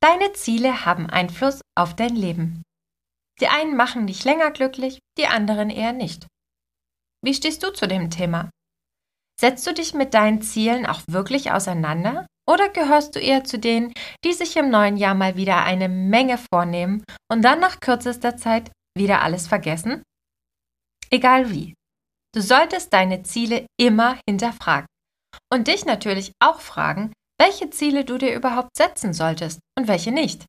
Deine Ziele haben Einfluss auf dein Leben. Die einen machen dich länger glücklich, die anderen eher nicht. Wie stehst du zu dem Thema? Setzt du dich mit deinen Zielen auch wirklich auseinander oder gehörst du eher zu denen, die sich im neuen Jahr mal wieder eine Menge vornehmen und dann nach kürzester Zeit wieder alles vergessen? Egal wie. Du solltest deine Ziele immer hinterfragen und dich natürlich auch fragen, welche Ziele du dir überhaupt setzen solltest und welche nicht.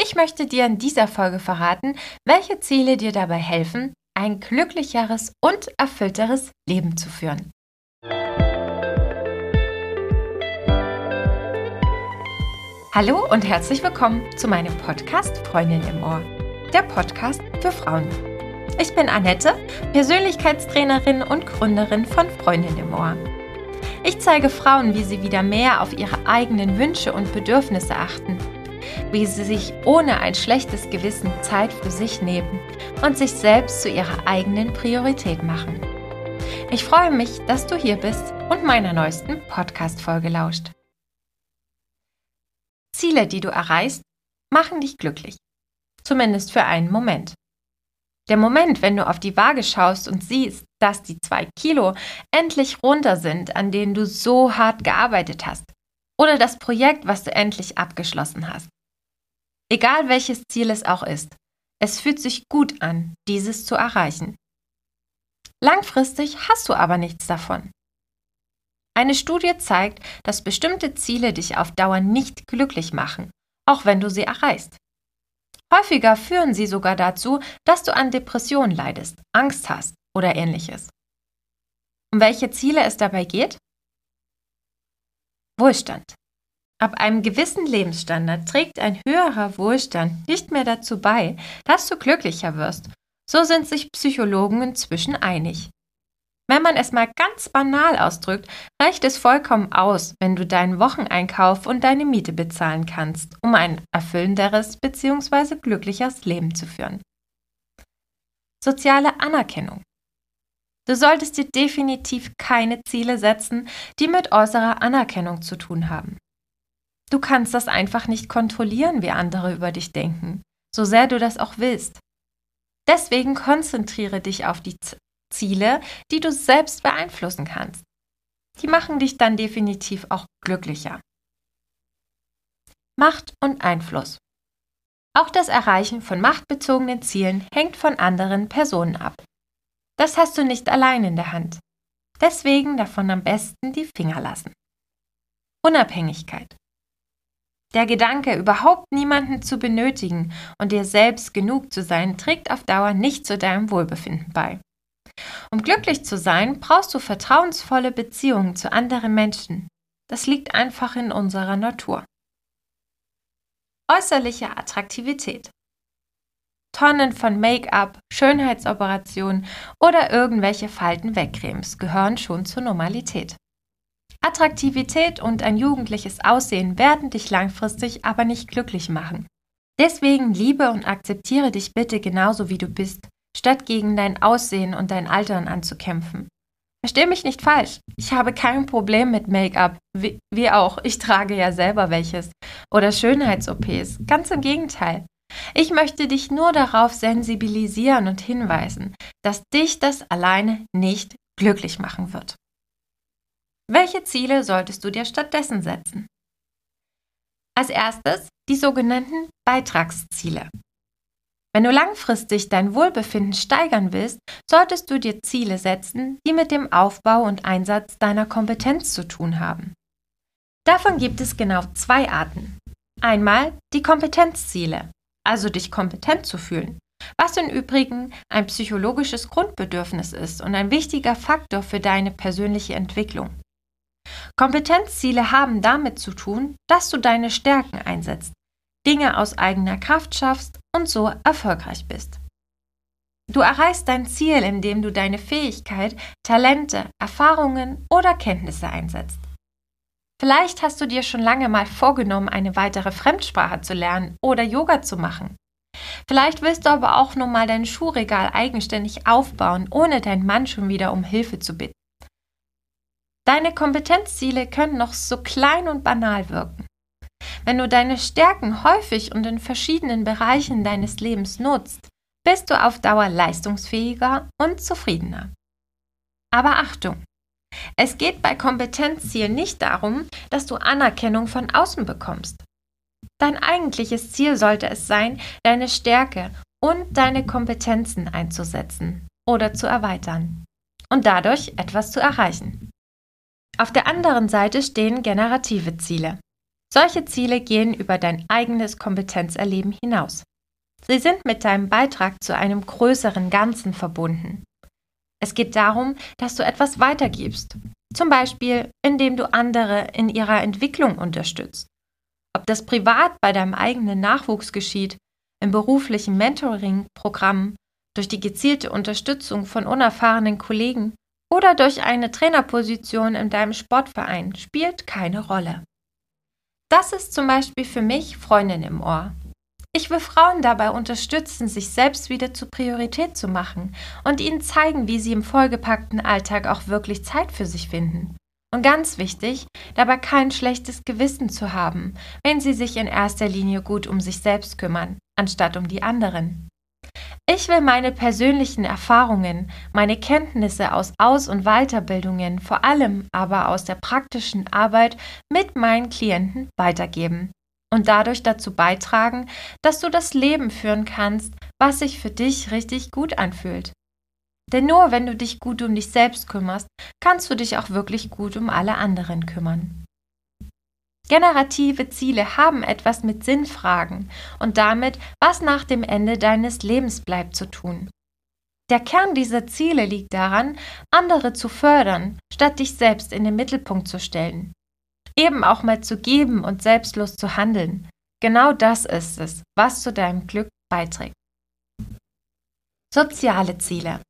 Ich möchte dir in dieser Folge verraten, welche Ziele dir dabei helfen, ein glücklicheres und erfüllteres Leben zu führen. Hallo und herzlich willkommen zu meinem Podcast Freundin im Ohr, der Podcast für Frauen. Ich bin Annette, Persönlichkeitstrainerin und Gründerin von Freundin im Ohr. Ich zeige Frauen, wie sie wieder mehr auf ihre eigenen Wünsche und Bedürfnisse achten, wie sie sich ohne ein schlechtes Gewissen Zeit für sich nehmen und sich selbst zu ihrer eigenen Priorität machen. Ich freue mich, dass du hier bist und meiner neuesten Podcast-Folge lauscht. Ziele, die du erreichst, machen dich glücklich. Zumindest für einen Moment. Der Moment, wenn du auf die Waage schaust und siehst, dass die zwei Kilo endlich runter sind, an denen du so hart gearbeitet hast. Oder das Projekt, was du endlich abgeschlossen hast. Egal welches Ziel es auch ist, es fühlt sich gut an, dieses zu erreichen. Langfristig hast du aber nichts davon. Eine Studie zeigt, dass bestimmte Ziele dich auf Dauer nicht glücklich machen, auch wenn du sie erreichst. Häufiger führen sie sogar dazu, dass du an Depressionen leidest, Angst hast oder ähnliches. Um welche Ziele es dabei geht? Wohlstand. Ab einem gewissen Lebensstandard trägt ein höherer Wohlstand nicht mehr dazu bei, dass du glücklicher wirst. So sind sich Psychologen inzwischen einig. Wenn man es mal ganz banal ausdrückt, reicht es vollkommen aus, wenn du deinen Wocheneinkauf und deine Miete bezahlen kannst, um ein erfüllenderes bzw. glücklicheres Leben zu führen. Soziale Anerkennung. Du solltest dir definitiv keine Ziele setzen, die mit äußerer Anerkennung zu tun haben. Du kannst das einfach nicht kontrollieren, wie andere über dich denken, so sehr du das auch willst. Deswegen konzentriere dich auf die Ziele, die du selbst beeinflussen kannst. Die machen dich dann definitiv auch glücklicher. Macht und Einfluss. Auch das Erreichen von machtbezogenen Zielen hängt von anderen Personen ab. Das hast du nicht allein in der Hand. Deswegen davon am besten die Finger lassen. Unabhängigkeit. Der Gedanke, überhaupt niemanden zu benötigen und dir selbst genug zu sein, trägt auf Dauer nicht zu deinem Wohlbefinden bei. Um glücklich zu sein, brauchst du vertrauensvolle Beziehungen zu anderen Menschen. Das liegt einfach in unserer Natur. Äußerliche Attraktivität. Tonnen von Make-up, Schönheitsoperationen oder irgendwelche Faltenwegcremes gehören schon zur Normalität. Attraktivität und ein jugendliches Aussehen werden dich langfristig aber nicht glücklich machen. Deswegen liebe und akzeptiere dich bitte genauso wie du bist statt gegen dein Aussehen und dein Altern anzukämpfen. Versteh mich nicht falsch. Ich habe kein Problem mit Make-up. Wie, wie, auch, ich trage ja selber welches. Oder Schönheits-OPs. Ganz im Gegenteil. Ich möchte dich nur darauf sensibilisieren und hinweisen, dass dich das alleine nicht glücklich machen wird. Welche Ziele solltest du dir stattdessen setzen? Als erstes die sogenannten Beitragsziele. Wenn du langfristig dein Wohlbefinden steigern willst, solltest du dir Ziele setzen, die mit dem Aufbau und Einsatz deiner Kompetenz zu tun haben. Davon gibt es genau zwei Arten. Einmal die Kompetenzziele, also dich kompetent zu fühlen, was im Übrigen ein psychologisches Grundbedürfnis ist und ein wichtiger Faktor für deine persönliche Entwicklung. Kompetenzziele haben damit zu tun, dass du deine Stärken einsetzt, Dinge aus eigener Kraft schaffst und so erfolgreich bist. Du erreichst dein Ziel, indem du deine Fähigkeit, Talente, Erfahrungen oder Kenntnisse einsetzt. Vielleicht hast du dir schon lange mal vorgenommen, eine weitere Fremdsprache zu lernen oder Yoga zu machen. Vielleicht willst du aber auch nur mal dein Schuhregal eigenständig aufbauen, ohne deinen Mann schon wieder um Hilfe zu bitten. Deine Kompetenzziele können noch so klein und banal wirken. Wenn du deine Stärken häufig und in verschiedenen Bereichen deines Lebens nutzt, bist du auf Dauer leistungsfähiger und zufriedener. Aber Achtung! Es geht bei Kompetenzzielen nicht darum, dass du Anerkennung von außen bekommst. Dein eigentliches Ziel sollte es sein, deine Stärke und deine Kompetenzen einzusetzen oder zu erweitern und dadurch etwas zu erreichen. Auf der anderen Seite stehen generative Ziele. Solche Ziele gehen über dein eigenes Kompetenzerleben hinaus. Sie sind mit deinem Beitrag zu einem größeren Ganzen verbunden. Es geht darum, dass du etwas weitergibst, zum Beispiel indem du andere in ihrer Entwicklung unterstützt. Ob das privat bei deinem eigenen Nachwuchs geschieht, im beruflichen Mentoring-Programm, durch die gezielte Unterstützung von unerfahrenen Kollegen oder durch eine Trainerposition in deinem Sportverein, spielt keine Rolle. Das ist zum Beispiel für mich Freundin im Ohr. Ich will Frauen dabei unterstützen, sich selbst wieder zur Priorität zu machen und ihnen zeigen, wie sie im vollgepackten Alltag auch wirklich Zeit für sich finden. Und ganz wichtig, dabei kein schlechtes Gewissen zu haben, wenn sie sich in erster Linie gut um sich selbst kümmern, anstatt um die anderen. Ich will meine persönlichen Erfahrungen, meine Kenntnisse aus Aus- und Weiterbildungen, vor allem aber aus der praktischen Arbeit mit meinen Klienten weitergeben und dadurch dazu beitragen, dass du das Leben führen kannst, was sich für dich richtig gut anfühlt. Denn nur wenn du dich gut um dich selbst kümmerst, kannst du dich auch wirklich gut um alle anderen kümmern. Generative Ziele haben etwas mit Sinnfragen und damit, was nach dem Ende deines Lebens bleibt, zu tun. Der Kern dieser Ziele liegt daran, andere zu fördern, statt dich selbst in den Mittelpunkt zu stellen. Eben auch mal zu geben und selbstlos zu handeln. Genau das ist es, was zu deinem Glück beiträgt. Soziale Ziele.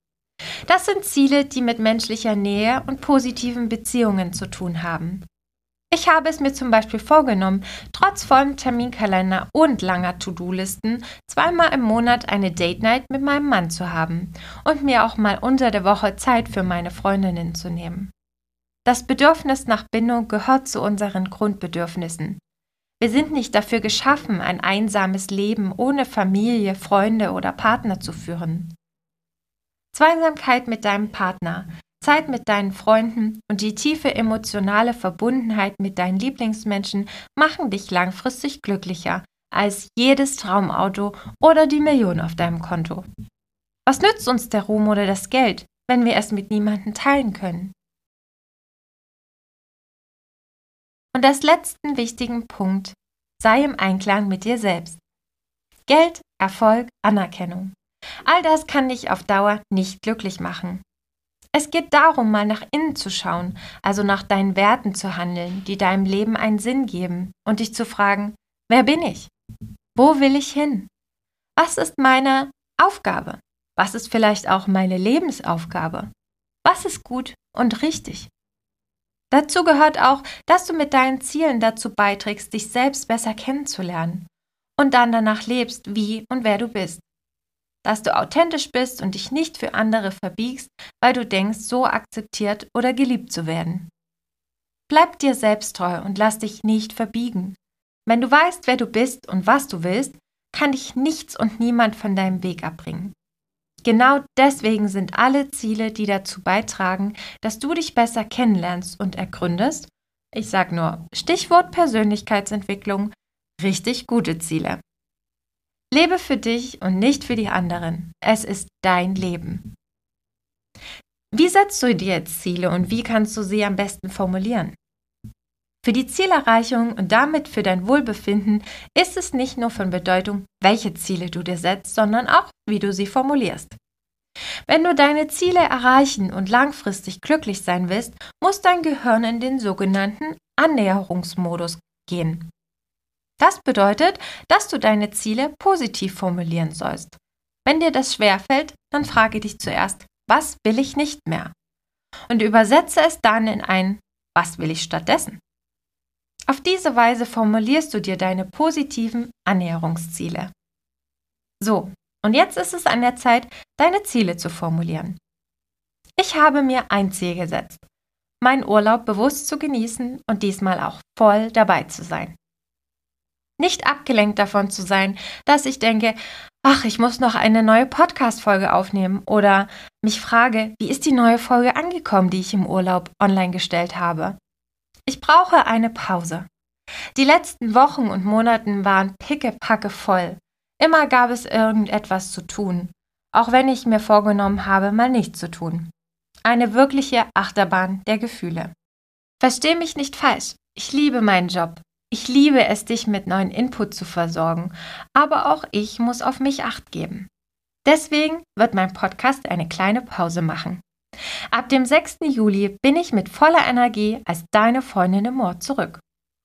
Das sind Ziele, die mit menschlicher Nähe und positiven Beziehungen zu tun haben. Ich habe es mir zum Beispiel vorgenommen, trotz vollem Terminkalender und langer To-Do-Listen zweimal im Monat eine Date Night mit meinem Mann zu haben und mir auch mal unter der Woche Zeit für meine Freundinnen zu nehmen. Das Bedürfnis nach Bindung gehört zu unseren Grundbedürfnissen. Wir sind nicht dafür geschaffen, ein einsames Leben ohne Familie, Freunde oder Partner zu führen. Zweisamkeit mit deinem Partner, Zeit mit deinen Freunden und die tiefe emotionale Verbundenheit mit deinen Lieblingsmenschen machen dich langfristig glücklicher als jedes Traumauto oder die Million auf deinem Konto. Was nützt uns der Ruhm oder das Geld, wenn wir es mit niemandem teilen können? Und als letzten wichtigen Punkt, sei im Einklang mit dir selbst. Geld, Erfolg, Anerkennung. All das kann dich auf Dauer nicht glücklich machen. Es geht darum, mal nach innen zu schauen, also nach deinen Werten zu handeln, die deinem Leben einen Sinn geben und dich zu fragen, wer bin ich? Wo will ich hin? Was ist meine Aufgabe? Was ist vielleicht auch meine Lebensaufgabe? Was ist gut und richtig? Dazu gehört auch, dass du mit deinen Zielen dazu beiträgst, dich selbst besser kennenzulernen und dann danach lebst, wie und wer du bist dass du authentisch bist und dich nicht für andere verbiegst, weil du denkst, so akzeptiert oder geliebt zu werden. Bleib dir selbst treu und lass dich nicht verbiegen. Wenn du weißt, wer du bist und was du willst, kann dich nichts und niemand von deinem Weg abbringen. Genau deswegen sind alle Ziele, die dazu beitragen, dass du dich besser kennenlernst und ergründest, ich sage nur Stichwort Persönlichkeitsentwicklung, richtig gute Ziele. Lebe für dich und nicht für die anderen. Es ist dein Leben. Wie setzt du dir jetzt Ziele und wie kannst du sie am besten formulieren? Für die Zielerreichung und damit für dein Wohlbefinden ist es nicht nur von Bedeutung, welche Ziele du dir setzt, sondern auch, wie du sie formulierst. Wenn du deine Ziele erreichen und langfristig glücklich sein willst, muss dein Gehirn in den sogenannten Annäherungsmodus gehen. Das bedeutet, dass du deine Ziele positiv formulieren sollst. Wenn dir das schwerfällt, dann frage dich zuerst, was will ich nicht mehr? Und übersetze es dann in ein, was will ich stattdessen? Auf diese Weise formulierst du dir deine positiven Annäherungsziele. So, und jetzt ist es an der Zeit, deine Ziele zu formulieren. Ich habe mir ein Ziel gesetzt, meinen Urlaub bewusst zu genießen und diesmal auch voll dabei zu sein. Nicht abgelenkt davon zu sein, dass ich denke, ach, ich muss noch eine neue Podcast-Folge aufnehmen oder mich frage, wie ist die neue Folge angekommen, die ich im Urlaub online gestellt habe. Ich brauche eine Pause. Die letzten Wochen und Monaten waren pickepacke voll. Immer gab es irgendetwas zu tun, auch wenn ich mir vorgenommen habe, mal nichts zu tun. Eine wirkliche Achterbahn der Gefühle. Versteh mich nicht falsch. Ich liebe meinen Job. Ich liebe es, dich mit neuen Input zu versorgen, aber auch ich muss auf mich acht geben. Deswegen wird mein Podcast eine kleine Pause machen. Ab dem 6. Juli bin ich mit voller Energie als deine Freundin im Moor zurück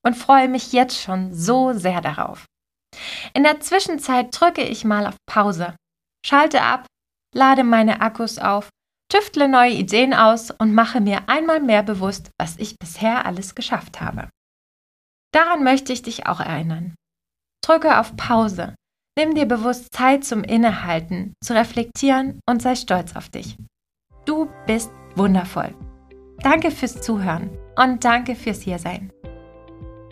und freue mich jetzt schon so sehr darauf. In der Zwischenzeit drücke ich mal auf Pause, schalte ab, lade meine Akkus auf, tüftle neue Ideen aus und mache mir einmal mehr bewusst, was ich bisher alles geschafft habe. Daran möchte ich dich auch erinnern. Drücke auf Pause, nimm dir bewusst Zeit zum Innehalten, zu reflektieren und sei stolz auf dich. Du bist wundervoll. Danke fürs Zuhören und danke fürs Hiersein.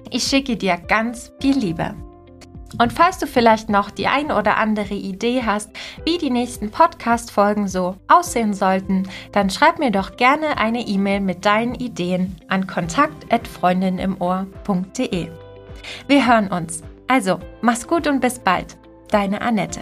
Ich schicke dir ganz viel Liebe. Und falls du vielleicht noch die ein oder andere Idee hast, wie die nächsten Podcast-Folgen so aussehen sollten, dann schreib mir doch gerne eine E-Mail mit deinen Ideen an kontakt.freundinimohr.de. Wir hören uns. Also, mach's gut und bis bald. Deine Annette.